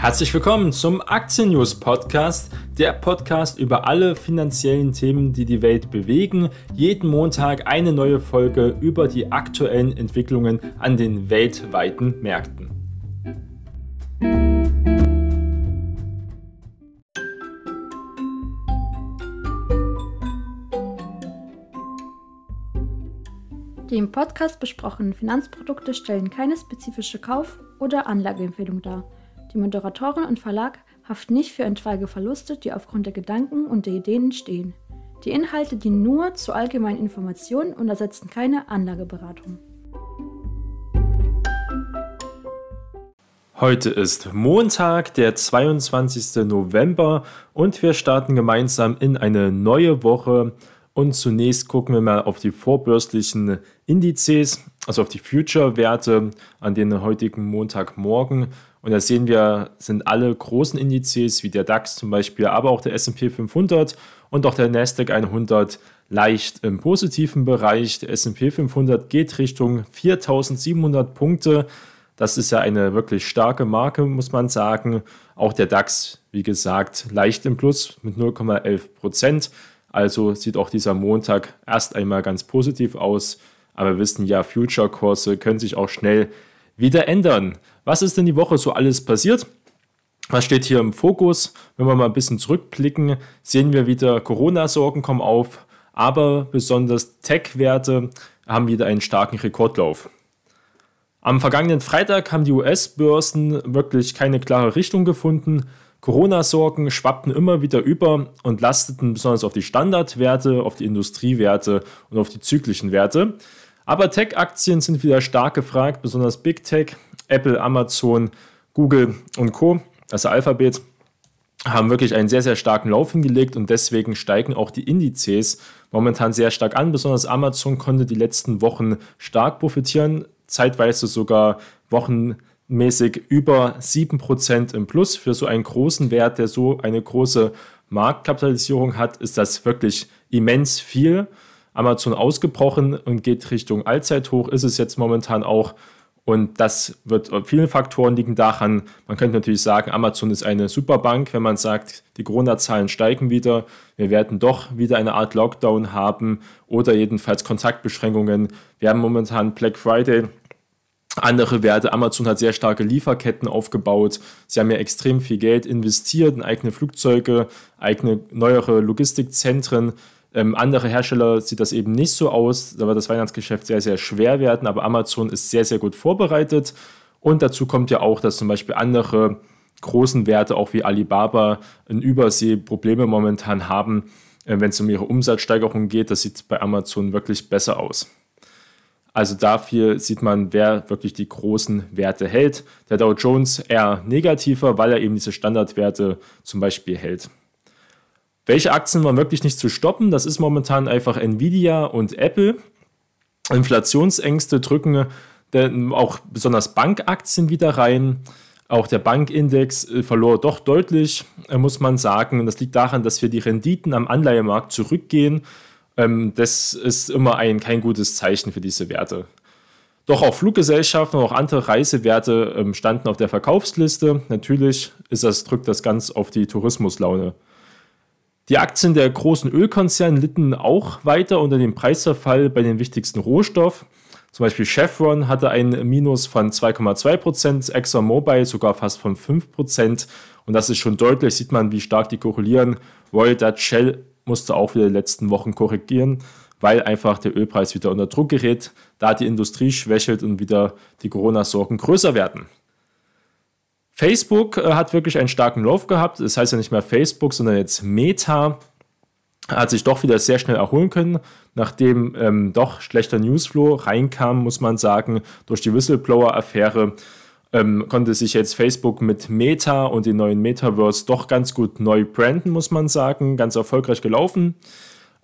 Herzlich willkommen zum Aktien News Podcast, der Podcast über alle finanziellen Themen, die die Welt bewegen. Jeden Montag eine neue Folge über die aktuellen Entwicklungen an den weltweiten Märkten. Die im Podcast besprochenen Finanzprodukte stellen keine spezifische Kauf- oder Anlageempfehlung dar. Die Moderatorin und Verlag haften nicht für etwaige Verluste, die aufgrund der Gedanken und der Ideen entstehen. Die Inhalte dienen nur zur allgemeinen Information und ersetzen keine Anlageberatung. Heute ist Montag, der 22. November und wir starten gemeinsam in eine neue Woche. Und zunächst gucken wir mal auf die vorbörslichen Indizes, also auf die Future-Werte an den heutigen Montagmorgen. Und da sehen wir, sind alle großen Indizes wie der DAX zum Beispiel, aber auch der SP 500 und auch der Nasdaq 100 leicht im positiven Bereich. Der SP 500 geht Richtung 4700 Punkte. Das ist ja eine wirklich starke Marke, muss man sagen. Auch der DAX, wie gesagt, leicht im Plus mit 0,11 Prozent. Also sieht auch dieser Montag erst einmal ganz positiv aus. Aber wir wissen ja, Future-Kurse können sich auch schnell wieder ändern. Was ist denn die Woche so alles passiert? Was steht hier im Fokus? Wenn wir mal ein bisschen zurückblicken, sehen wir wieder, Corona-Sorgen kommen auf, aber besonders Tech-Werte haben wieder einen starken Rekordlauf. Am vergangenen Freitag haben die US-Börsen wirklich keine klare Richtung gefunden. Corona-Sorgen schwappten immer wieder über und lasteten besonders auf die Standardwerte, auf die Industriewerte und auf die zyklischen Werte. Aber Tech-Aktien sind wieder stark gefragt, besonders Big Tech, Apple, Amazon, Google und Co., also Alphabet, haben wirklich einen sehr, sehr starken Lauf hingelegt und deswegen steigen auch die Indizes momentan sehr stark an. Besonders Amazon konnte die letzten Wochen stark profitieren, zeitweise sogar wochenmäßig über 7% im Plus. Für so einen großen Wert, der so eine große Marktkapitalisierung hat, ist das wirklich immens viel. Amazon ausgebrochen und geht Richtung Allzeithoch, ist es jetzt momentan auch. Und das wird viele Faktoren liegen daran. Man könnte natürlich sagen, Amazon ist eine Superbank, wenn man sagt, die Corona-Zahlen steigen wieder. Wir werden doch wieder eine Art Lockdown haben oder jedenfalls Kontaktbeschränkungen. Wir haben momentan Black Friday. Andere Werte. Amazon hat sehr starke Lieferketten aufgebaut. Sie haben ja extrem viel Geld investiert in eigene Flugzeuge, eigene neuere Logistikzentren. Ähm, andere Hersteller sieht das eben nicht so aus. Da wird das Weihnachtsgeschäft sehr, sehr schwer werden, aber Amazon ist sehr, sehr gut vorbereitet. Und dazu kommt ja auch, dass zum Beispiel andere großen Werte, auch wie Alibaba, in Übersee Probleme momentan haben, äh, wenn es um ihre Umsatzsteigerung geht. Das sieht bei Amazon wirklich besser aus. Also dafür sieht man, wer wirklich die großen Werte hält. Der Dow Jones eher negativer, weil er eben diese Standardwerte zum Beispiel hält. Welche Aktien waren wirklich nicht zu stoppen? Das ist momentan einfach Nvidia und Apple. Inflationsängste drücken auch besonders Bankaktien wieder rein. Auch der Bankindex äh, verlor doch deutlich, äh, muss man sagen. Das liegt daran, dass wir die Renditen am Anleihemarkt zurückgehen. Ähm, das ist immer ein, kein gutes Zeichen für diese Werte. Doch auch Fluggesellschaften und auch andere Reisewerte ähm, standen auf der Verkaufsliste. Natürlich ist das, drückt das ganz auf die Tourismuslaune. Die Aktien der großen Ölkonzerne litten auch weiter unter dem Preisverfall bei den wichtigsten Rohstoffen. Zum Beispiel Chevron hatte ein Minus von 2,2%, ExxonMobil sogar fast von 5%. Und das ist schon deutlich, sieht man, wie stark die korrelieren. Royal Dutch Shell musste auch wieder die letzten Wochen korrigieren, weil einfach der Ölpreis wieder unter Druck gerät, da die Industrie schwächelt und wieder die Corona-Sorgen größer werden. Facebook äh, hat wirklich einen starken Lauf gehabt. Das heißt ja nicht mehr Facebook, sondern jetzt Meta. Hat sich doch wieder sehr schnell erholen können, nachdem ähm, doch schlechter Newsflow reinkam, muss man sagen, durch die Whistleblower-Affäre. Ähm, konnte sich jetzt Facebook mit Meta und den neuen Metaverse doch ganz gut neu branden, muss man sagen. Ganz erfolgreich gelaufen.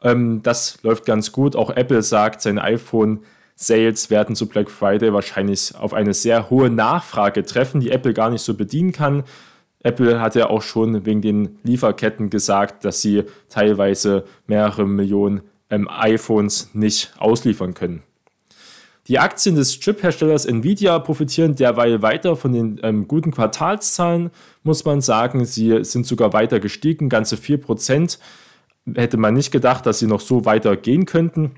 Ähm, das läuft ganz gut. Auch Apple sagt, sein iPhone Sales werden zu Black Friday wahrscheinlich auf eine sehr hohe Nachfrage treffen, die Apple gar nicht so bedienen kann. Apple hat ja auch schon wegen den Lieferketten gesagt, dass sie teilweise mehrere Millionen ähm, iPhones nicht ausliefern können. Die Aktien des Chip-Herstellers Nvidia profitieren derweil weiter von den ähm, guten Quartalszahlen, muss man sagen. Sie sind sogar weiter gestiegen, ganze 4%. Hätte man nicht gedacht, dass sie noch so weiter gehen könnten.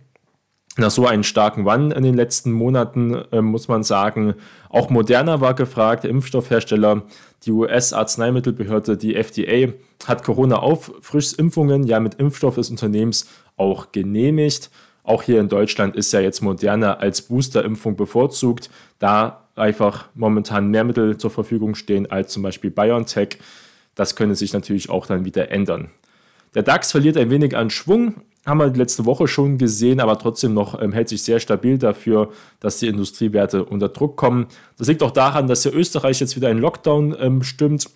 Nach so einem starken Run in den letzten Monaten äh, muss man sagen, auch Moderna war gefragt, der Impfstoffhersteller, die US-Arzneimittelbehörde, die FDA, hat Corona-Auffrischimpfungen ja mit Impfstoff des Unternehmens auch genehmigt. Auch hier in Deutschland ist ja jetzt Moderna als Boosterimpfung bevorzugt, da einfach momentan mehr Mittel zur Verfügung stehen als zum Beispiel BioNTech. Das könnte sich natürlich auch dann wieder ändern. Der DAX verliert ein wenig an Schwung, haben wir letzte Woche schon gesehen, aber trotzdem noch ähm, hält sich sehr stabil dafür, dass die Industriewerte unter Druck kommen. Das liegt auch daran, dass ja Österreich jetzt wieder einen Lockdown ähm, stimmt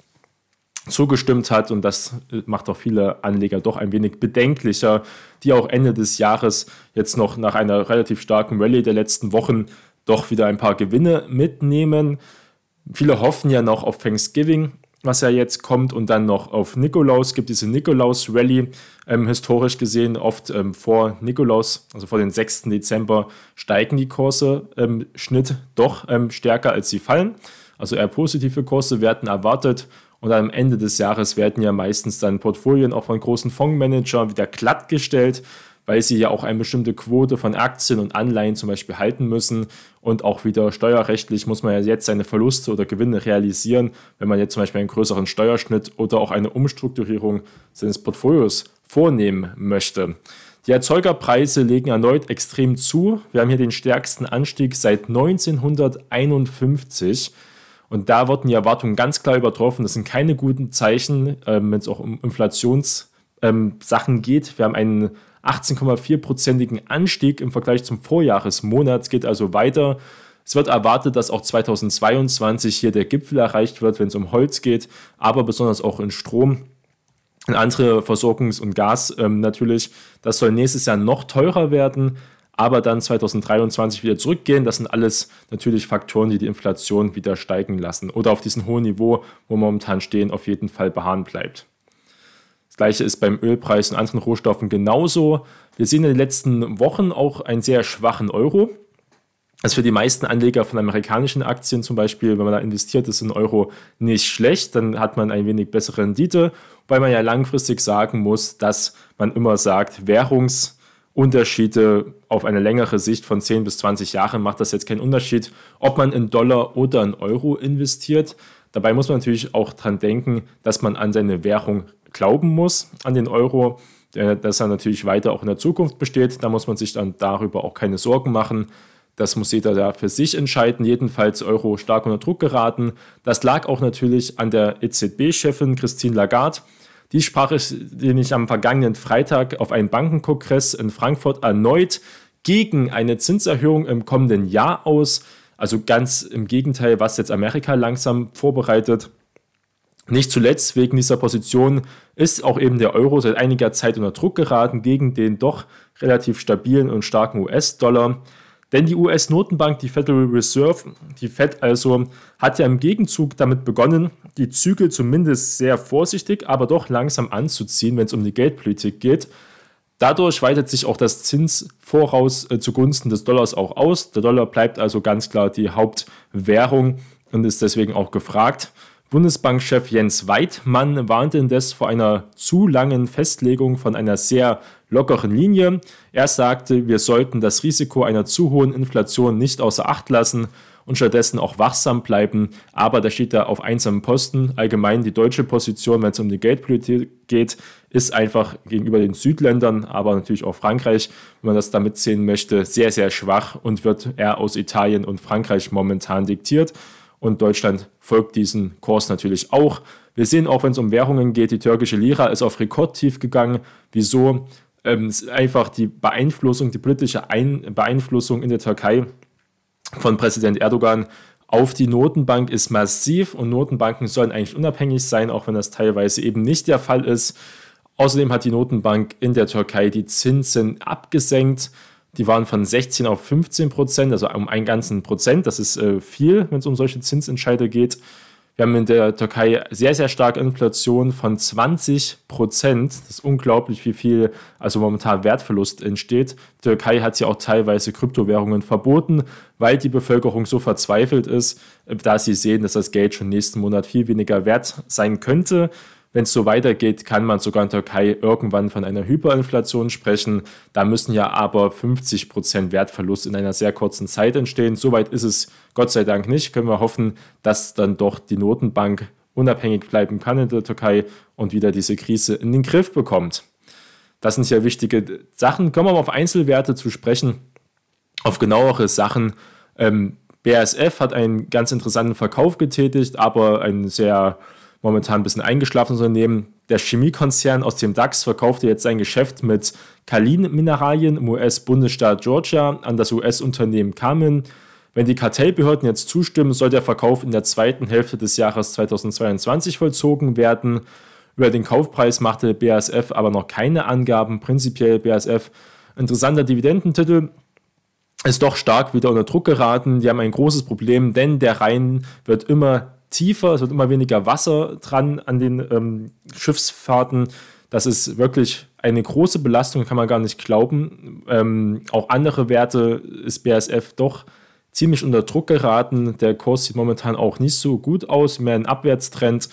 zugestimmt hat und das äh, macht auch viele Anleger doch ein wenig bedenklicher, die auch Ende des Jahres jetzt noch nach einer relativ starken Rallye der letzten Wochen doch wieder ein paar Gewinne mitnehmen. Viele hoffen ja noch auf Thanksgiving, was ja jetzt kommt und dann noch auf Nikolaus. Gibt diese Nikolaus-Rallye ähm, historisch gesehen oft ähm, vor Nikolaus, also vor den 6. Dezember, steigen die Kurse im Schnitt doch ähm, stärker als sie fallen. Also eher positive Kurse werden erwartet und am Ende des Jahres werden ja meistens dann Portfolien auch von großen Fondsmanagern wieder glattgestellt, weil sie ja auch eine bestimmte Quote von Aktien und Anleihen zum Beispiel halten müssen. Und auch wieder steuerrechtlich muss man ja jetzt seine Verluste oder Gewinne realisieren, wenn man jetzt zum Beispiel einen größeren Steuerschnitt oder auch eine Umstrukturierung seines Portfolios vornehmen möchte. Die Erzeugerpreise legen erneut extrem zu. Wir haben hier den stärksten Anstieg seit 1951. Und da wurden die Erwartungen ganz klar übertroffen. Das sind keine guten Zeichen, ähm, wenn es auch um Inflationssachen ähm, geht. Wir haben einen 18,4-prozentigen Anstieg im Vergleich zum Vorjahresmonat. Es geht also weiter. Es wird erwartet, dass auch 2022 hier der Gipfel erreicht wird, wenn es um Holz geht, aber besonders auch in Strom in andere Versorgungs- und Gas ähm, natürlich. Das soll nächstes Jahr noch teurer werden aber dann 2023 wieder zurückgehen. Das sind alles natürlich Faktoren, die die Inflation wieder steigen lassen oder auf diesem hohen Niveau, wo wir momentan stehen, auf jeden Fall beharren bleibt. Gleiche ist beim Ölpreis und anderen Rohstoffen genauso. Wir sehen in den letzten Wochen auch einen sehr schwachen Euro. Das ist für die meisten Anleger von amerikanischen Aktien zum Beispiel, wenn man da investiert, ist ein Euro nicht schlecht, dann hat man ein wenig bessere Rendite, weil man ja langfristig sagen muss, dass man immer sagt, Währungs- Unterschiede auf eine längere Sicht von 10 bis 20 Jahren macht das jetzt keinen Unterschied, ob man in Dollar oder in Euro investiert. Dabei muss man natürlich auch dran denken, dass man an seine Währung glauben muss, an den Euro, dass er natürlich weiter auch in der Zukunft besteht. Da muss man sich dann darüber auch keine Sorgen machen. Das muss jeder da für sich entscheiden. Jedenfalls Euro stark unter Druck geraten. Das lag auch natürlich an der EZB-Chefin Christine Lagarde, die sprach ich, den ich am vergangenen Freitag auf einem Bankenkongress in Frankfurt erneut gegen eine Zinserhöhung im kommenden Jahr aus. Also ganz im Gegenteil, was jetzt Amerika langsam vorbereitet. Nicht zuletzt wegen dieser Position ist auch eben der Euro seit einiger Zeit unter Druck geraten gegen den doch relativ stabilen und starken US-Dollar. Denn die US-Notenbank, die Federal Reserve, die Fed also, hat ja im Gegenzug damit begonnen, die Zügel zumindest sehr vorsichtig, aber doch langsam anzuziehen, wenn es um die Geldpolitik geht. Dadurch weitet sich auch das Zinsvoraus äh, zugunsten des Dollars auch aus. Der Dollar bleibt also ganz klar die Hauptwährung und ist deswegen auch gefragt. Bundesbankchef Jens Weidmann warnte indes vor einer zu langen Festlegung von einer sehr lockeren Linie. Er sagte, wir sollten das Risiko einer zu hohen Inflation nicht außer Acht lassen und stattdessen auch wachsam bleiben. Aber da steht er auf einsamen Posten. Allgemein die deutsche Position, wenn es um die Geldpolitik geht, ist einfach gegenüber den Südländern, aber natürlich auch Frankreich, wenn man das damit sehen möchte, sehr, sehr schwach und wird eher aus Italien und Frankreich momentan diktiert und Deutschland folgt diesen Kurs natürlich auch. Wir sehen auch, wenn es um Währungen geht, die türkische Lira ist auf Rekordtief gegangen. Wieso? Ähm, einfach die Beeinflussung, die politische Ein Beeinflussung in der Türkei von Präsident Erdogan auf die Notenbank ist massiv und Notenbanken sollen eigentlich unabhängig sein, auch wenn das teilweise eben nicht der Fall ist. Außerdem hat die Notenbank in der Türkei die Zinsen abgesenkt. Die waren von 16 auf 15 Prozent, also um einen ganzen Prozent. Das ist äh, viel, wenn es um solche Zinsentscheide geht. Wir haben in der Türkei sehr, sehr starke Inflation von 20 Prozent. Das ist unglaublich, wie viel also momentan Wertverlust entsteht. Die Türkei hat ja auch teilweise Kryptowährungen verboten, weil die Bevölkerung so verzweifelt ist, da sie sehen, dass das Geld schon nächsten Monat viel weniger wert sein könnte. Wenn es so weitergeht, kann man sogar in der Türkei irgendwann von einer Hyperinflation sprechen. Da müssen ja aber 50 Prozent Wertverlust in einer sehr kurzen Zeit entstehen. Soweit ist es Gott sei Dank nicht. Können wir hoffen, dass dann doch die Notenbank unabhängig bleiben kann in der Türkei und wieder diese Krise in den Griff bekommt. Das sind sehr wichtige Sachen. Kommen wir mal auf Einzelwerte zu sprechen, auf genauere Sachen. Ähm, BASF hat einen ganz interessanten Verkauf getätigt, aber ein sehr momentan ein bisschen eingeschlafenes Unternehmen. Der Chemiekonzern aus dem DAX verkaufte jetzt sein Geschäft mit Kalin-Mineralien im US-Bundesstaat Georgia an das US-Unternehmen Carmen. Wenn die Kartellbehörden jetzt zustimmen, soll der Verkauf in der zweiten Hälfte des Jahres 2022 vollzogen werden. Über den Kaufpreis machte BASF aber noch keine Angaben. Prinzipiell BASF interessanter Dividendentitel ist doch stark wieder unter Druck geraten. Die haben ein großes Problem, denn der Rhein wird immer tiefer, es wird immer weniger Wasser dran an den ähm, Schiffsfahrten. Das ist wirklich eine große Belastung, kann man gar nicht glauben. Ähm, auch andere Werte ist BASF doch ziemlich unter Druck geraten. Der Kurs sieht momentan auch nicht so gut aus, mehr ein Abwärtstrend.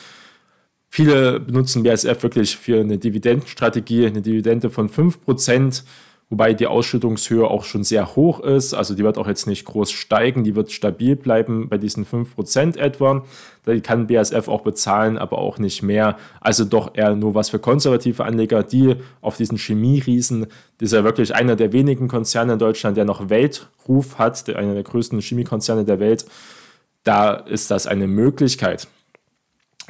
Viele benutzen BASF wirklich für eine Dividendenstrategie, eine Dividende von 5% wobei die Ausschüttungshöhe auch schon sehr hoch ist. Also die wird auch jetzt nicht groß steigen, die wird stabil bleiben bei diesen 5% etwa. Die kann BASF auch bezahlen, aber auch nicht mehr. Also doch eher nur was für konservative Anleger, die auf diesen Chemieriesen, das ist ja wirklich einer der wenigen Konzerne in Deutschland, der noch Weltruf hat, einer der größten Chemiekonzerne der Welt, da ist das eine Möglichkeit.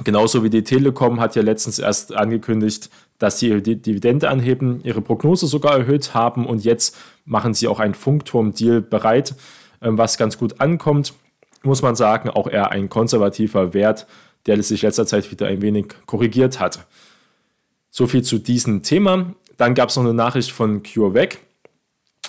Genauso wie die Telekom hat ja letztens erst angekündigt, dass sie die Dividende anheben, ihre Prognose sogar erhöht haben und jetzt machen sie auch einen Funkturm-Deal bereit, ähm, was ganz gut ankommt. Muss man sagen, auch eher ein konservativer Wert, der sich letzter Zeit wieder ein wenig korrigiert hat. So viel zu diesem Thema. Dann gab es noch eine Nachricht von CureVac.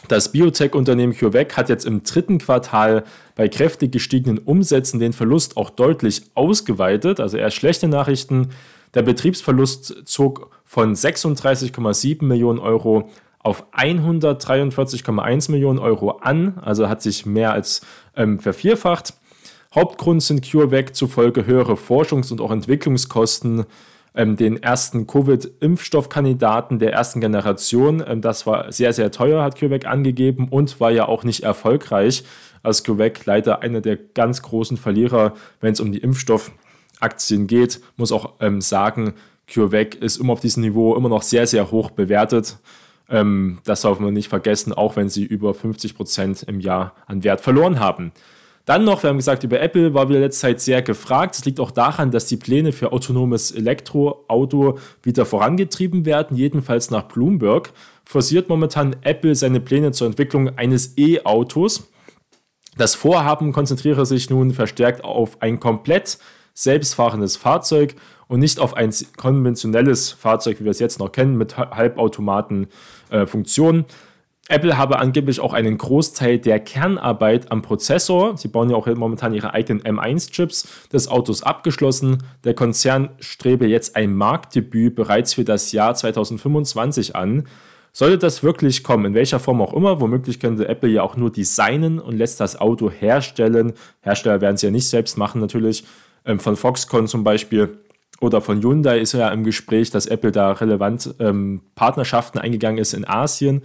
Das Biotech-Unternehmen CureVac hat jetzt im dritten Quartal bei kräftig gestiegenen Umsätzen den Verlust auch deutlich ausgeweitet, also eher schlechte Nachrichten. Der Betriebsverlust zog von 36,7 Millionen Euro auf 143,1 Millionen Euro an, also hat sich mehr als ähm, vervierfacht. Hauptgrund sind CureVac zufolge höhere Forschungs- und auch Entwicklungskosten ähm, den ersten Covid-Impfstoffkandidaten der ersten Generation. Ähm, das war sehr, sehr teuer, hat CureVac angegeben und war ja auch nicht erfolgreich. Als CureVac leider einer der ganz großen Verlierer, wenn es um die Impfstoffaktien geht. Muss auch ähm, sagen, CureVac ist immer auf diesem Niveau immer noch sehr, sehr hoch bewertet. Ähm, das darf man nicht vergessen, auch wenn sie über 50 Prozent im Jahr an Wert verloren haben. Dann noch, wir haben gesagt, über Apple war wieder letzte Zeit sehr gefragt. Es liegt auch daran, dass die Pläne für autonomes Elektroauto wieder vorangetrieben werden, jedenfalls nach Bloomberg. Forciert momentan Apple seine Pläne zur Entwicklung eines E-Autos. Das Vorhaben konzentriere sich nun verstärkt auf ein komplett selbstfahrendes Fahrzeug und nicht auf ein konventionelles Fahrzeug, wie wir es jetzt noch kennen, mit Halbautomaten-Funktionen. Äh, Apple habe angeblich auch einen Großteil der Kernarbeit am Prozessor, sie bauen ja auch momentan ihre eigenen M1-Chips, des Autos abgeschlossen. Der Konzern strebe jetzt ein Marktdebüt bereits für das Jahr 2025 an. Sollte das wirklich kommen, in welcher Form auch immer, womöglich könnte Apple ja auch nur designen und lässt das Auto herstellen. Hersteller werden es ja nicht selbst machen natürlich, ähm, von Foxconn zum Beispiel oder von Hyundai ist ja im Gespräch, dass Apple da relevant ähm, Partnerschaften eingegangen ist in Asien.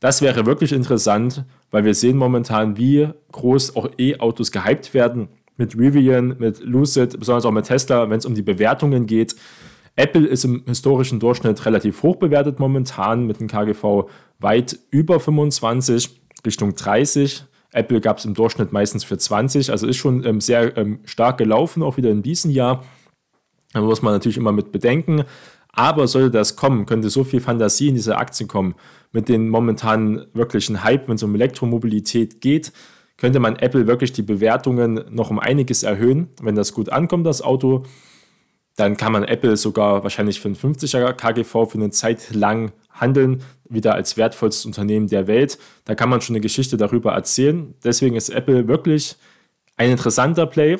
Das wäre wirklich interessant, weil wir sehen momentan, wie groß auch E-Autos gehypt werden. Mit Rivian, mit Lucid, besonders auch mit Tesla, wenn es um die Bewertungen geht. Apple ist im historischen Durchschnitt relativ hoch bewertet momentan mit einem KGV weit über 25, Richtung 30. Apple gab es im Durchschnitt meistens für 20, also ist schon ähm, sehr ähm, stark gelaufen, auch wieder in diesem Jahr. Da muss man natürlich immer mit bedenken. Aber sollte das kommen, könnte so viel Fantasie in diese Aktien kommen, mit den momentanen wirklichen Hype, wenn es um Elektromobilität geht, könnte man Apple wirklich die Bewertungen noch um einiges erhöhen. Wenn das gut ankommt, das Auto, dann kann man Apple sogar wahrscheinlich für ein 50er KGV für eine Zeit lang handeln, wieder als wertvollstes Unternehmen der Welt. Da kann man schon eine Geschichte darüber erzählen. Deswegen ist Apple wirklich ein interessanter Play.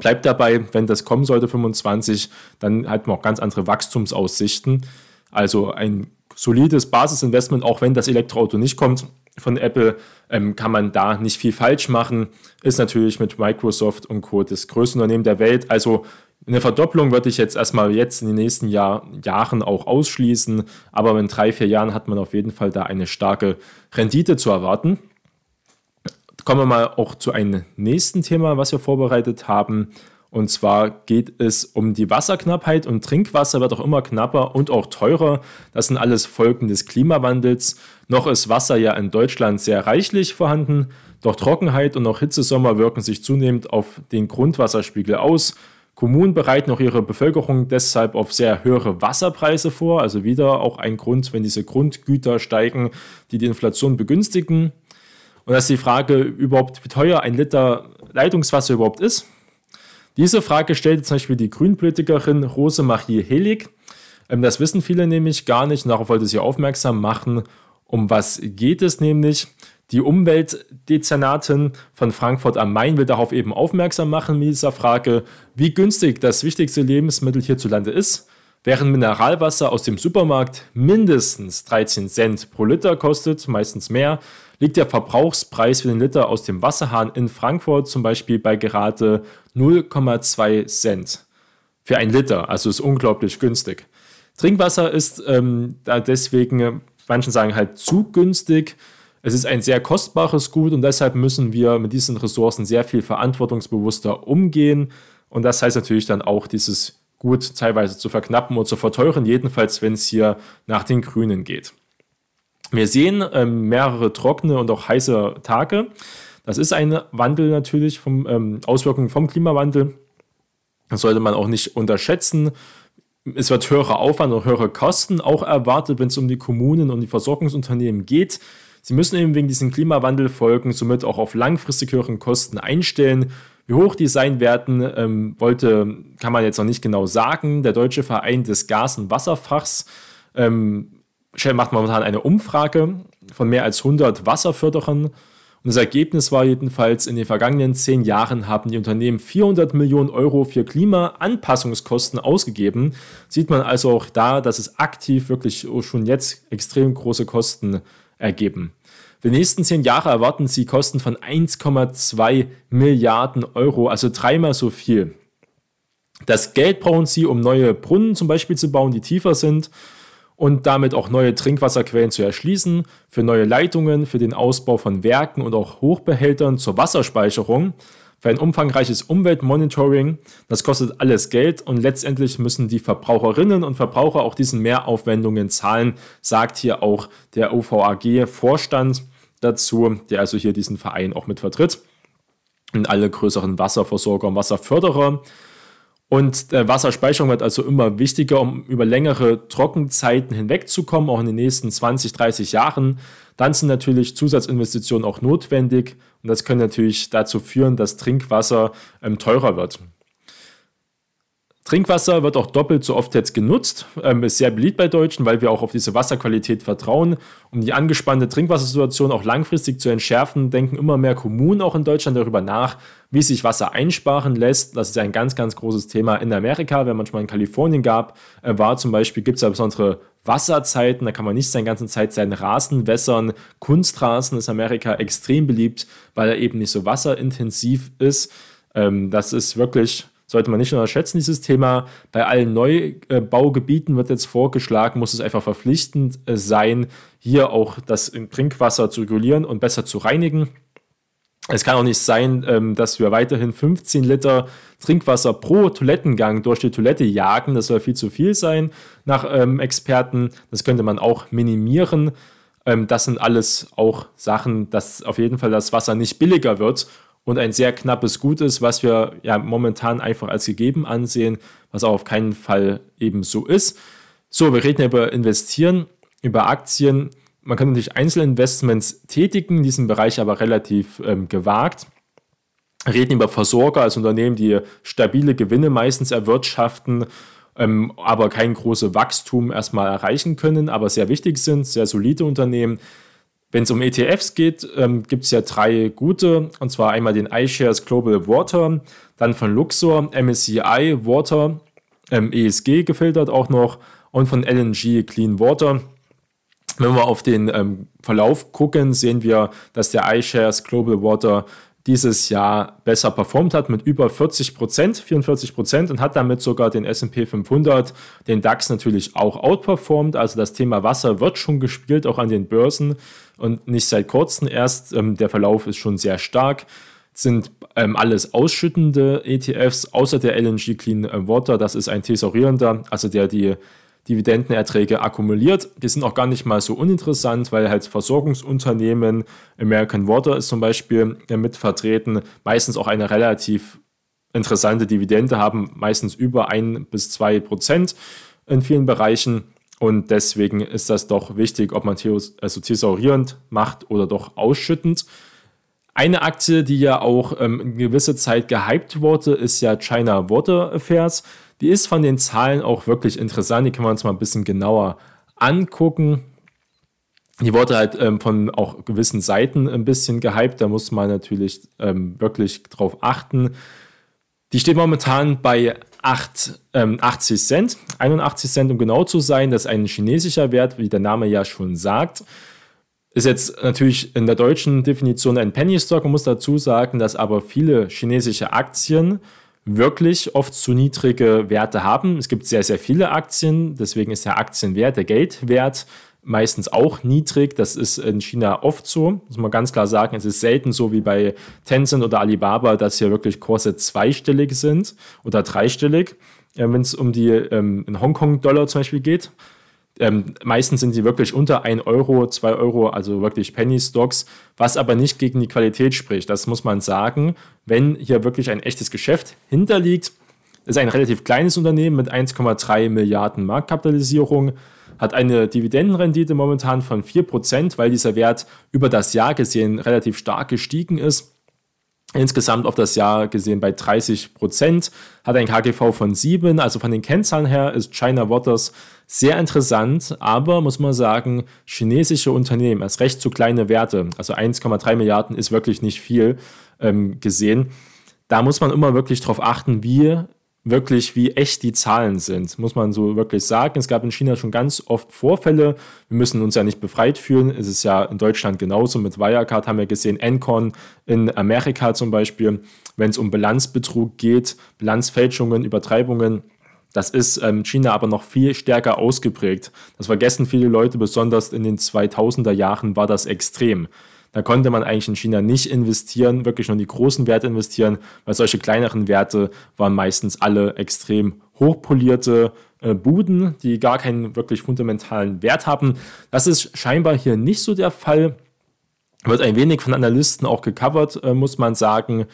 Bleibt dabei, wenn das kommen sollte, 25, dann hat man auch ganz andere Wachstumsaussichten. Also ein solides Basisinvestment, auch wenn das Elektroauto nicht kommt von Apple, ähm, kann man da nicht viel falsch machen. Ist natürlich mit Microsoft und Co. das größte Unternehmen der Welt. Also eine Verdopplung würde ich jetzt erstmal jetzt in den nächsten Jahr, Jahren auch ausschließen, aber in drei, vier Jahren hat man auf jeden Fall da eine starke Rendite zu erwarten. Kommen wir mal auch zu einem nächsten Thema, was wir vorbereitet haben. Und zwar geht es um die Wasserknappheit und Trinkwasser wird auch immer knapper und auch teurer. Das sind alles Folgen des Klimawandels. Noch ist Wasser ja in Deutschland sehr reichlich vorhanden, doch Trockenheit und auch Hitzesommer wirken sich zunehmend auf den Grundwasserspiegel aus. Kommunen bereiten auch ihre Bevölkerung deshalb auf sehr höhere Wasserpreise vor, also wieder auch ein Grund, wenn diese Grundgüter steigen, die die Inflation begünstigen. Und das ist die Frage überhaupt, wie teuer ein Liter Leitungswasser überhaupt ist. Diese Frage stellte zum Beispiel die Grünpolitikerin Rosemarie Helig. Ähm, das wissen viele nämlich gar nicht. Darauf wollte sie aufmerksam machen. Um was geht es nämlich? Die Umweltdezernatin von Frankfurt am Main will darauf eben aufmerksam machen mit dieser Frage, wie günstig das wichtigste Lebensmittel hierzulande ist. Während Mineralwasser aus dem Supermarkt mindestens 13 Cent pro Liter kostet, meistens mehr, liegt der Verbrauchspreis für den Liter aus dem Wasserhahn in Frankfurt zum Beispiel bei gerade 0,2 Cent für ein Liter. Also ist unglaublich günstig. Trinkwasser ist ähm, da deswegen, manchen sagen halt zu günstig, es ist ein sehr kostbares Gut und deshalb müssen wir mit diesen Ressourcen sehr viel verantwortungsbewusster umgehen. Und das heißt natürlich dann auch, dieses Gut teilweise zu verknappen und zu verteuern, jedenfalls wenn es hier nach den Grünen geht. Wir sehen ähm, mehrere trockene und auch heiße Tage. Das ist ein Wandel natürlich, vom, ähm, Auswirkungen vom Klimawandel. Das sollte man auch nicht unterschätzen. Es wird höherer Aufwand und höhere Kosten auch erwartet, wenn es um die Kommunen und die Versorgungsunternehmen geht. Sie müssen eben wegen diesem Klimawandel folgen, somit auch auf langfristig höheren Kosten einstellen. Wie hoch die sein werden, ähm, wollte, kann man jetzt noch nicht genau sagen. Der Deutsche Verein des Gas- und Wasserfachs ähm, macht momentan eine Umfrage von mehr als 100 Wasserförderern. Und das Ergebnis war jedenfalls, in den vergangenen zehn Jahren haben die Unternehmen 400 Millionen Euro für Klimaanpassungskosten ausgegeben. Sieht man also auch da, dass es aktiv wirklich schon jetzt extrem große Kosten ergeben. Für die nächsten zehn Jahre erwarten sie Kosten von 1,2 Milliarden Euro, also dreimal so viel. Das Geld brauchen sie, um neue Brunnen zum Beispiel zu bauen, die tiefer sind und damit auch neue Trinkwasserquellen zu erschließen, für neue Leitungen, für den Ausbau von Werken und auch Hochbehältern zur Wasserspeicherung für ein umfangreiches Umweltmonitoring. Das kostet alles Geld und letztendlich müssen die Verbraucherinnen und Verbraucher auch diesen Mehraufwendungen zahlen, sagt hier auch der OVAG-Vorstand dazu, der also hier diesen Verein auch mit vertritt. Und alle größeren Wasserversorger und Wasserförderer und der Wasserspeicherung wird also immer wichtiger, um über längere Trockenzeiten hinwegzukommen, auch in den nächsten 20, 30 Jahren. Dann sind natürlich Zusatzinvestitionen auch notwendig und das kann natürlich dazu führen, dass Trinkwasser ähm, teurer wird. Trinkwasser wird auch doppelt so oft jetzt genutzt, ähm, ist sehr beliebt bei Deutschen, weil wir auch auf diese Wasserqualität vertrauen. Um die angespannte Trinkwassersituation auch langfristig zu entschärfen, denken immer mehr Kommunen auch in Deutschland darüber nach, wie sich Wasser einsparen lässt. Das ist ein ganz, ganz großes Thema in Amerika. Wenn man schon mal in Kalifornien gab, äh, war zum Beispiel, gibt es ja besondere Wasserzeiten, da kann man nicht seine ganze Zeit seinen Rasen wässern. Kunstrasen ist Amerika extrem beliebt, weil er eben nicht so wasserintensiv ist. Ähm, das ist wirklich sollte man nicht unterschätzen, dieses Thema. Bei allen Neubaugebieten wird jetzt vorgeschlagen, muss es einfach verpflichtend äh, sein, hier auch das Trinkwasser zu regulieren und besser zu reinigen. Es kann auch nicht sein, ähm, dass wir weiterhin 15 Liter Trinkwasser pro Toilettengang durch die Toilette jagen. Das soll viel zu viel sein nach ähm, Experten. Das könnte man auch minimieren. Ähm, das sind alles auch Sachen, dass auf jeden Fall das Wasser nicht billiger wird und ein sehr knappes Gut ist, was wir ja momentan einfach als gegeben ansehen, was auch auf keinen Fall eben so ist. So, wir reden über Investieren, über Aktien. Man kann natürlich Einzelinvestments tätigen, in diesem Bereich aber relativ ähm, gewagt. Wir reden über Versorger als Unternehmen, die stabile Gewinne meistens erwirtschaften, ähm, aber kein großes Wachstum erstmal erreichen können, aber sehr wichtig sind, sehr solide Unternehmen. Wenn es um ETFs geht, ähm, gibt es ja drei gute, und zwar einmal den iShares Global Water, dann von Luxor MSCI Water, ähm, ESG gefiltert auch noch und von LNG Clean Water. Wenn wir auf den ähm, Verlauf gucken, sehen wir, dass der iShares Global Water dieses Jahr besser performt hat mit über 40 Prozent, 44 Prozent und hat damit sogar den S&P 500, den DAX natürlich auch outperformed. Also das Thema Wasser wird schon gespielt, auch an den Börsen und nicht seit kurzem erst. Ähm, der Verlauf ist schon sehr stark. Sind ähm, alles ausschüttende ETFs, außer der LNG Clean Water. Das ist ein tesorierender, also der die Dividendenerträge akkumuliert. Die sind auch gar nicht mal so uninteressant, weil halt Versorgungsunternehmen, American Water ist zum Beispiel mit vertreten, meistens auch eine relativ interessante Dividende haben, meistens über ein bis zwei Prozent in vielen Bereichen. Und deswegen ist das doch wichtig, ob man also thesaurierend macht oder doch ausschüttend. Eine Aktie, die ja auch ähm, eine gewisse Zeit gehypt wurde, ist ja China Water Affairs. Die ist von den Zahlen auch wirklich interessant. Die können wir uns mal ein bisschen genauer angucken. Die wurde halt ähm, von auch gewissen Seiten ein bisschen gehypt. Da muss man natürlich ähm, wirklich drauf achten. Die steht momentan bei 8, ähm, 80 Cent, 81 Cent, um genau zu sein. Das ist ein chinesischer Wert, wie der Name ja schon sagt. Ist jetzt natürlich in der deutschen Definition ein Penny Stock. Man muss dazu sagen, dass aber viele chinesische Aktien wirklich oft zu niedrige Werte haben. Es gibt sehr, sehr viele Aktien, deswegen ist der Aktienwert, der Geldwert meistens auch niedrig. Das ist in China oft so, muss man ganz klar sagen. Es ist selten so wie bei Tencent oder Alibaba, dass hier wirklich Kurse zweistellig sind oder dreistellig, äh, wenn es um die ähm, in Hongkong-Dollar zum Beispiel geht. Ähm, meistens sind sie wirklich unter 1 Euro, 2 Euro, also wirklich Penny Stocks, was aber nicht gegen die Qualität spricht. Das muss man sagen. Wenn hier wirklich ein echtes Geschäft hinterliegt, ist ein relativ kleines Unternehmen mit 1,3 Milliarden Marktkapitalisierung, hat eine Dividendenrendite momentan von 4%, weil dieser Wert über das Jahr gesehen relativ stark gestiegen ist. Insgesamt auf das Jahr gesehen bei 30 Prozent, hat ein KGV von 7, also von den Kennzahlen her ist China Waters sehr interessant, aber muss man sagen, chinesische Unternehmen, als recht zu kleine Werte, also 1,3 Milliarden ist wirklich nicht viel ähm, gesehen. Da muss man immer wirklich darauf achten, wie wirklich, wie echt die Zahlen sind, muss man so wirklich sagen. Es gab in China schon ganz oft Vorfälle. Wir müssen uns ja nicht befreit fühlen. Es ist ja in Deutschland genauso. Mit Wirecard haben wir gesehen, Encon in Amerika zum Beispiel, wenn es um Bilanzbetrug geht, Bilanzfälschungen, Übertreibungen. Das ist ähm, China aber noch viel stärker ausgeprägt. Das vergessen viele Leute, besonders in den 2000er Jahren war das extrem. Da konnte man eigentlich in China nicht investieren, wirklich nur in die großen Werte investieren, weil solche kleineren Werte waren meistens alle extrem hochpolierte äh, Buden, die gar keinen wirklich fundamentalen Wert haben. Das ist scheinbar hier nicht so der Fall. Wird ein wenig von Analysten auch gecovert, äh, muss man sagen.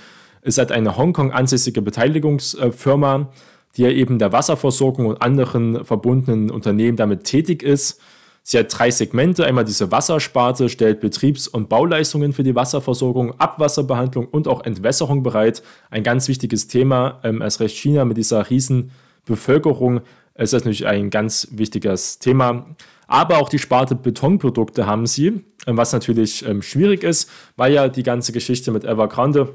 Ist halt eine Hongkong ansässige Beteiligungsfirma, die ja eben der Wasserversorgung und anderen verbundenen Unternehmen damit tätig ist. Sie hat drei Segmente. Einmal diese Wassersparte, stellt Betriebs- und Bauleistungen für die Wasserversorgung, Abwasserbehandlung und auch Entwässerung bereit. Ein ganz wichtiges Thema. Ähm, als Recht China mit dieser riesen Bevölkerung ist das natürlich ein ganz wichtiges Thema. Aber auch die Sparte Betonprodukte haben sie, ähm, was natürlich ähm, schwierig ist, weil ja die ganze Geschichte mit Evergrande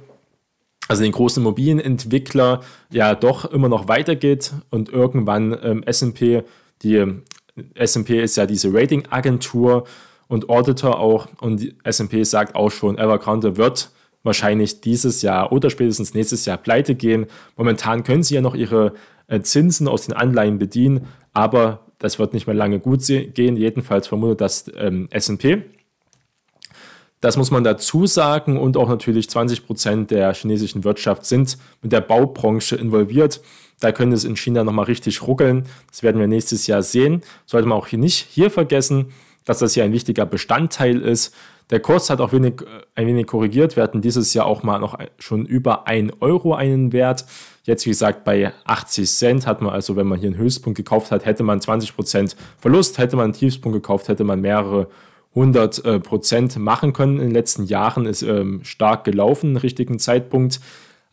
also den großen Immobilienentwickler ja doch immer noch weitergeht und irgendwann ähm, S&P die SP ist ja diese Ratingagentur und Auditor auch und SP sagt auch schon, Evergrande wird wahrscheinlich dieses Jahr oder spätestens nächstes Jahr pleite gehen. Momentan können sie ja noch ihre äh, Zinsen aus den Anleihen bedienen, aber das wird nicht mehr lange gut gehen. Jedenfalls vermutet das ähm, SP. Das muss man dazu sagen und auch natürlich 20 Prozent der chinesischen Wirtschaft sind mit der Baubranche involviert. Da könnte es in China nochmal richtig ruckeln. Das werden wir nächstes Jahr sehen. Sollte man auch hier nicht hier vergessen, dass das hier ein wichtiger Bestandteil ist. Der Kurs hat auch wenig, äh, ein wenig korrigiert. Wir hatten dieses Jahr auch mal noch schon über 1 Euro einen Wert. Jetzt, wie gesagt, bei 80 Cent hat man also, wenn man hier einen Höchstpunkt gekauft hat, hätte man 20% Verlust. Hätte man einen Tiefspunkt gekauft, hätte man mehrere 100 äh, Prozent machen können. In den letzten Jahren ist ähm, stark gelaufen, richtigen Zeitpunkt.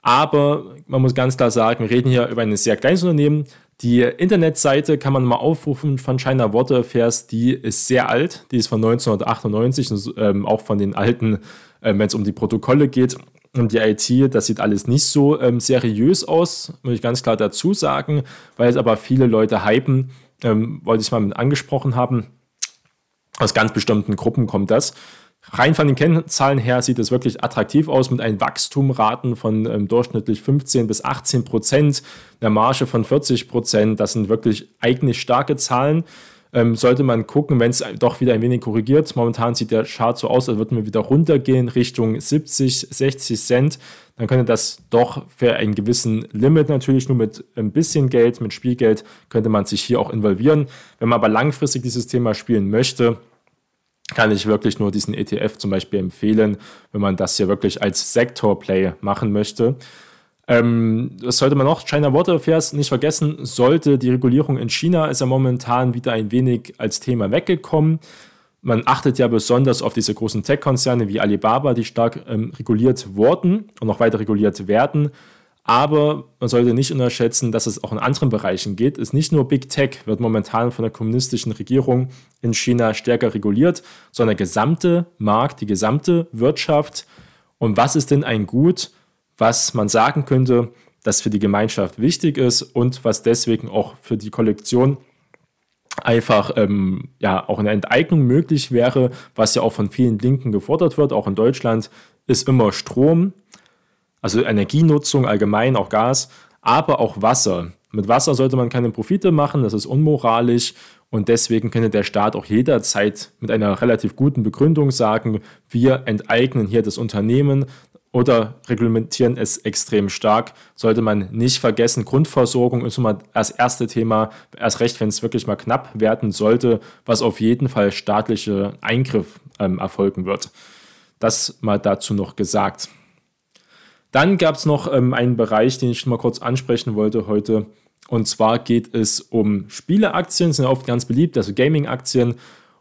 Aber man muss ganz klar sagen, wir reden hier über ein sehr kleines Unternehmen, Die Internetseite kann man mal aufrufen von China Water Affairs, die ist sehr alt, die ist von 1998 und ähm, auch von den alten, äh, wenn es um die Protokolle geht. Und die IT, das sieht alles nicht so ähm, seriös aus, muss ich ganz klar dazu sagen, weil es aber viele Leute hypen, ähm, wollte ich mal mit angesprochen haben. Aus ganz bestimmten Gruppen kommt das. Rein von den Kennzahlen her sieht es wirklich attraktiv aus mit einem Wachstumraten von ähm, durchschnittlich 15 bis 18 Prozent, einer Marge von 40 Prozent. Das sind wirklich eigentlich starke Zahlen. Ähm, sollte man gucken, wenn es doch wieder ein wenig korrigiert. Momentan sieht der Chart so aus, als würden wir wieder runtergehen Richtung 70, 60 Cent. Dann könnte das doch für einen gewissen Limit natürlich nur mit ein bisschen Geld, mit Spielgeld, könnte man sich hier auch involvieren. Wenn man aber langfristig dieses Thema spielen möchte, kann ich wirklich nur diesen ETF zum Beispiel empfehlen, wenn man das hier wirklich als Sektorplay machen möchte. Ähm, das sollte man noch, China Water Affairs nicht vergessen, sollte die Regulierung in China ist ja momentan wieder ein wenig als Thema weggekommen. Man achtet ja besonders auf diese großen Tech-Konzerne wie Alibaba, die stark ähm, reguliert wurden und noch weiter reguliert werden. Aber man sollte nicht unterschätzen, dass es auch in anderen Bereichen geht. Es ist nicht nur Big Tech wird momentan von der kommunistischen Regierung in China stärker reguliert, sondern der gesamte Markt, die gesamte Wirtschaft. Und was ist denn ein Gut, was man sagen könnte, das für die Gemeinschaft wichtig ist und was deswegen auch für die Kollektion einfach ähm, ja auch eine Enteignung möglich wäre, was ja auch von vielen Linken gefordert wird, auch in Deutschland, ist immer Strom also Energienutzung allgemein, auch Gas, aber auch Wasser. Mit Wasser sollte man keine Profite machen, das ist unmoralisch und deswegen könnte der Staat auch jederzeit mit einer relativ guten Begründung sagen, wir enteignen hier das Unternehmen oder reglementieren es extrem stark. Sollte man nicht vergessen, Grundversorgung ist immer das erste Thema, erst recht, wenn es wirklich mal knapp werden sollte, was auf jeden Fall staatliche Eingriff ähm, erfolgen wird. Das mal dazu noch gesagt. Dann gab es noch ähm, einen Bereich, den ich mal kurz ansprechen wollte heute. Und zwar geht es um Spieleaktien, sind oft ganz beliebt, also Gaming-Aktien.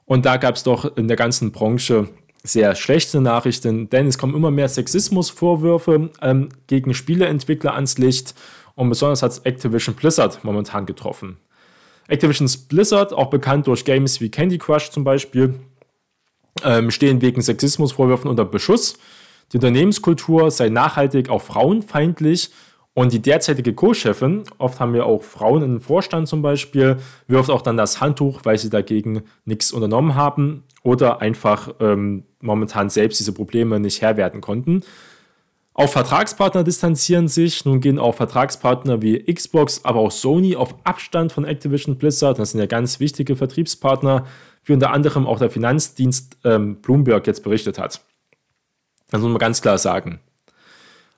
Und da gab es doch in der ganzen Branche sehr schlechte Nachrichten, denn es kommen immer mehr Sexismusvorwürfe ähm, gegen Spieleentwickler ans Licht. Und besonders hat es Activision Blizzard momentan getroffen. Activision Blizzard, auch bekannt durch Games wie Candy Crush zum Beispiel, ähm, stehen wegen Sexismusvorwürfen unter Beschuss. Die Unternehmenskultur sei nachhaltig auch frauenfeindlich und die derzeitige Co-Chefin, oft haben wir auch Frauen im Vorstand zum Beispiel, wirft auch dann das Handtuch, weil sie dagegen nichts unternommen haben oder einfach ähm, momentan selbst diese Probleme nicht Herr werden konnten. Auch Vertragspartner distanzieren sich. Nun gehen auch Vertragspartner wie Xbox, aber auch Sony auf Abstand von Activision Blizzard. Das sind ja ganz wichtige Vertriebspartner, wie unter anderem auch der Finanzdienst ähm, Bloomberg jetzt berichtet hat. Das muss man ganz klar sagen.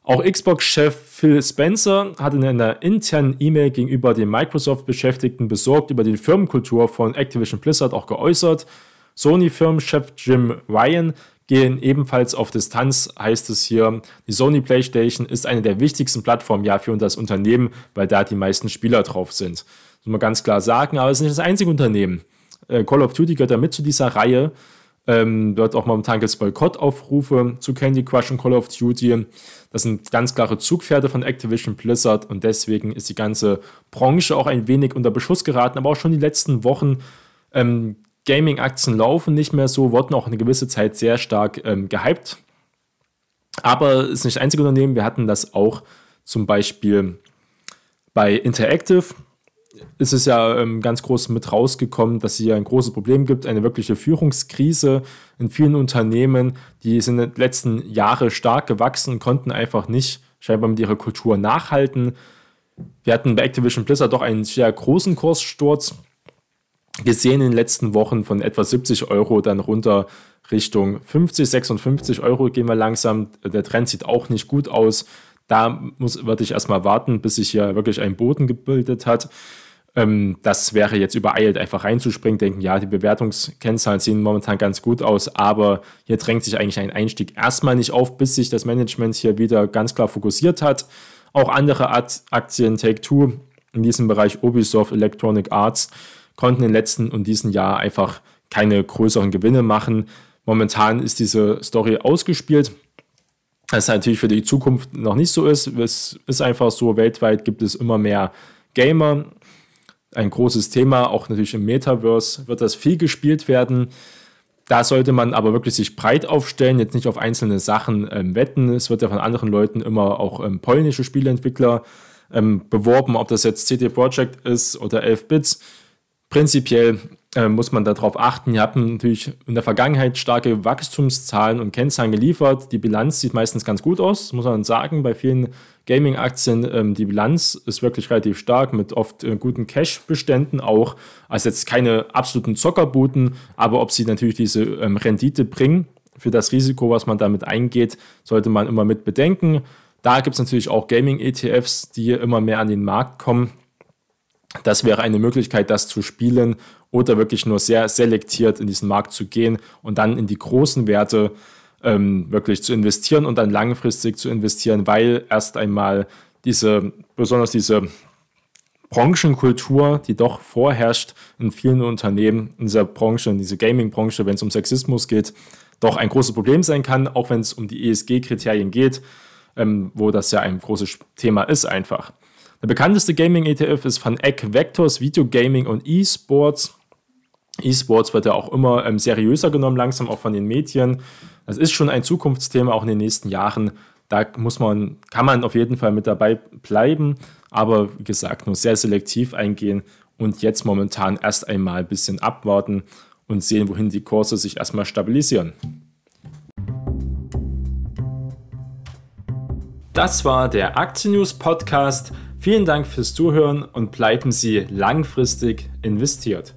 Auch Xbox-Chef Phil Spencer hat in einer internen E-Mail gegenüber den Microsoft-Beschäftigten besorgt über die Firmenkultur von Activision Blizzard auch geäußert. Sony-Firmenchef Jim Ryan gehen ebenfalls auf Distanz, heißt es hier. Die Sony PlayStation ist eine der wichtigsten Plattformen ja für das Unternehmen, weil da die meisten Spieler drauf sind. Das muss man ganz klar sagen, aber es ist nicht das einzige Unternehmen. Äh, Call of Duty gehört da mit zu dieser Reihe. Ähm, dort auch momentan gibt es Boykottaufrufe zu Candy Crush und Call of Duty. Das sind ganz klare Zugpferde von Activision Blizzard und deswegen ist die ganze Branche auch ein wenig unter Beschuss geraten. Aber auch schon die letzten Wochen ähm, Gaming-Aktien laufen nicht mehr so, wurden auch eine gewisse Zeit sehr stark ähm, gehypt. Aber es ist nicht das einzige Unternehmen. Wir hatten das auch zum Beispiel bei Interactive ist es ja ähm, ganz groß mit rausgekommen, dass es hier ein großes Problem gibt, eine wirkliche Führungskrise in vielen Unternehmen. Die sind in den letzten Jahren stark gewachsen konnten einfach nicht scheinbar mit ihrer Kultur nachhalten. Wir hatten bei Activision Blizzard doch einen sehr großen Kurssturz gesehen in den letzten Wochen von etwa 70 Euro dann runter Richtung 50, 56 Euro gehen wir langsam. Der Trend sieht auch nicht gut aus. Da muss, würde ich erstmal warten, bis sich hier wirklich ein Boden gebildet hat. Ähm, das wäre jetzt übereilt, einfach reinzuspringen, denken, ja, die Bewertungskennzahlen sehen momentan ganz gut aus, aber hier drängt sich eigentlich ein Einstieg erstmal nicht auf, bis sich das Management hier wieder ganz klar fokussiert hat. Auch andere Aktien, Take-Two, in diesem Bereich Ubisoft, Electronic Arts, konnten im letzten und diesem Jahr einfach keine größeren Gewinne machen. Momentan ist diese Story ausgespielt. Das natürlich für die Zukunft noch nicht so ist. Es ist einfach so, weltweit gibt es immer mehr Gamer, ein großes Thema. Auch natürlich im Metaverse wird das viel gespielt werden. Da sollte man aber wirklich sich breit aufstellen, jetzt nicht auf einzelne Sachen ähm, wetten. Es wird ja von anderen Leuten immer auch ähm, polnische Spieleentwickler ähm, beworben, ob das jetzt CD Projekt ist oder 11 Bits. Prinzipiell äh, muss man darauf achten. Ihr habt natürlich in der Vergangenheit starke Wachstumszahlen und Kennzahlen geliefert. Die Bilanz sieht meistens ganz gut aus, muss man sagen. Bei vielen Gaming-Aktien, ähm, die Bilanz ist wirklich relativ stark mit oft äh, guten Cash-Beständen auch. Also jetzt keine absoluten Zockerbuten, aber ob sie natürlich diese ähm, Rendite bringen für das Risiko, was man damit eingeht, sollte man immer mit bedenken. Da gibt es natürlich auch Gaming-ETFs, die immer mehr an den Markt kommen. Das wäre eine Möglichkeit, das zu spielen oder wirklich nur sehr selektiert in diesen Markt zu gehen und dann in die großen Werte ähm, wirklich zu investieren und dann langfristig zu investieren, weil erst einmal diese, besonders diese Branchenkultur, die doch vorherrscht in vielen Unternehmen in dieser Branche, in dieser Gaming-Branche, wenn es um Sexismus geht, doch ein großes Problem sein kann, auch wenn es um die ESG-Kriterien geht, ähm, wo das ja ein großes Thema ist einfach. Der bekannteste Gaming-ETF ist von Egg Vectors Video Gaming und E-Sports. E-Sports wird ja auch immer ähm, seriöser genommen, langsam auch von den Medien. Das ist schon ein Zukunftsthema auch in den nächsten Jahren. Da muss man, kann man auf jeden Fall mit dabei bleiben, aber wie gesagt, nur sehr selektiv eingehen und jetzt momentan erst einmal ein bisschen abwarten und sehen, wohin die Kurse sich erstmal stabilisieren. Das war der Aktien News Podcast. Vielen Dank fürs Zuhören und bleiben Sie langfristig investiert.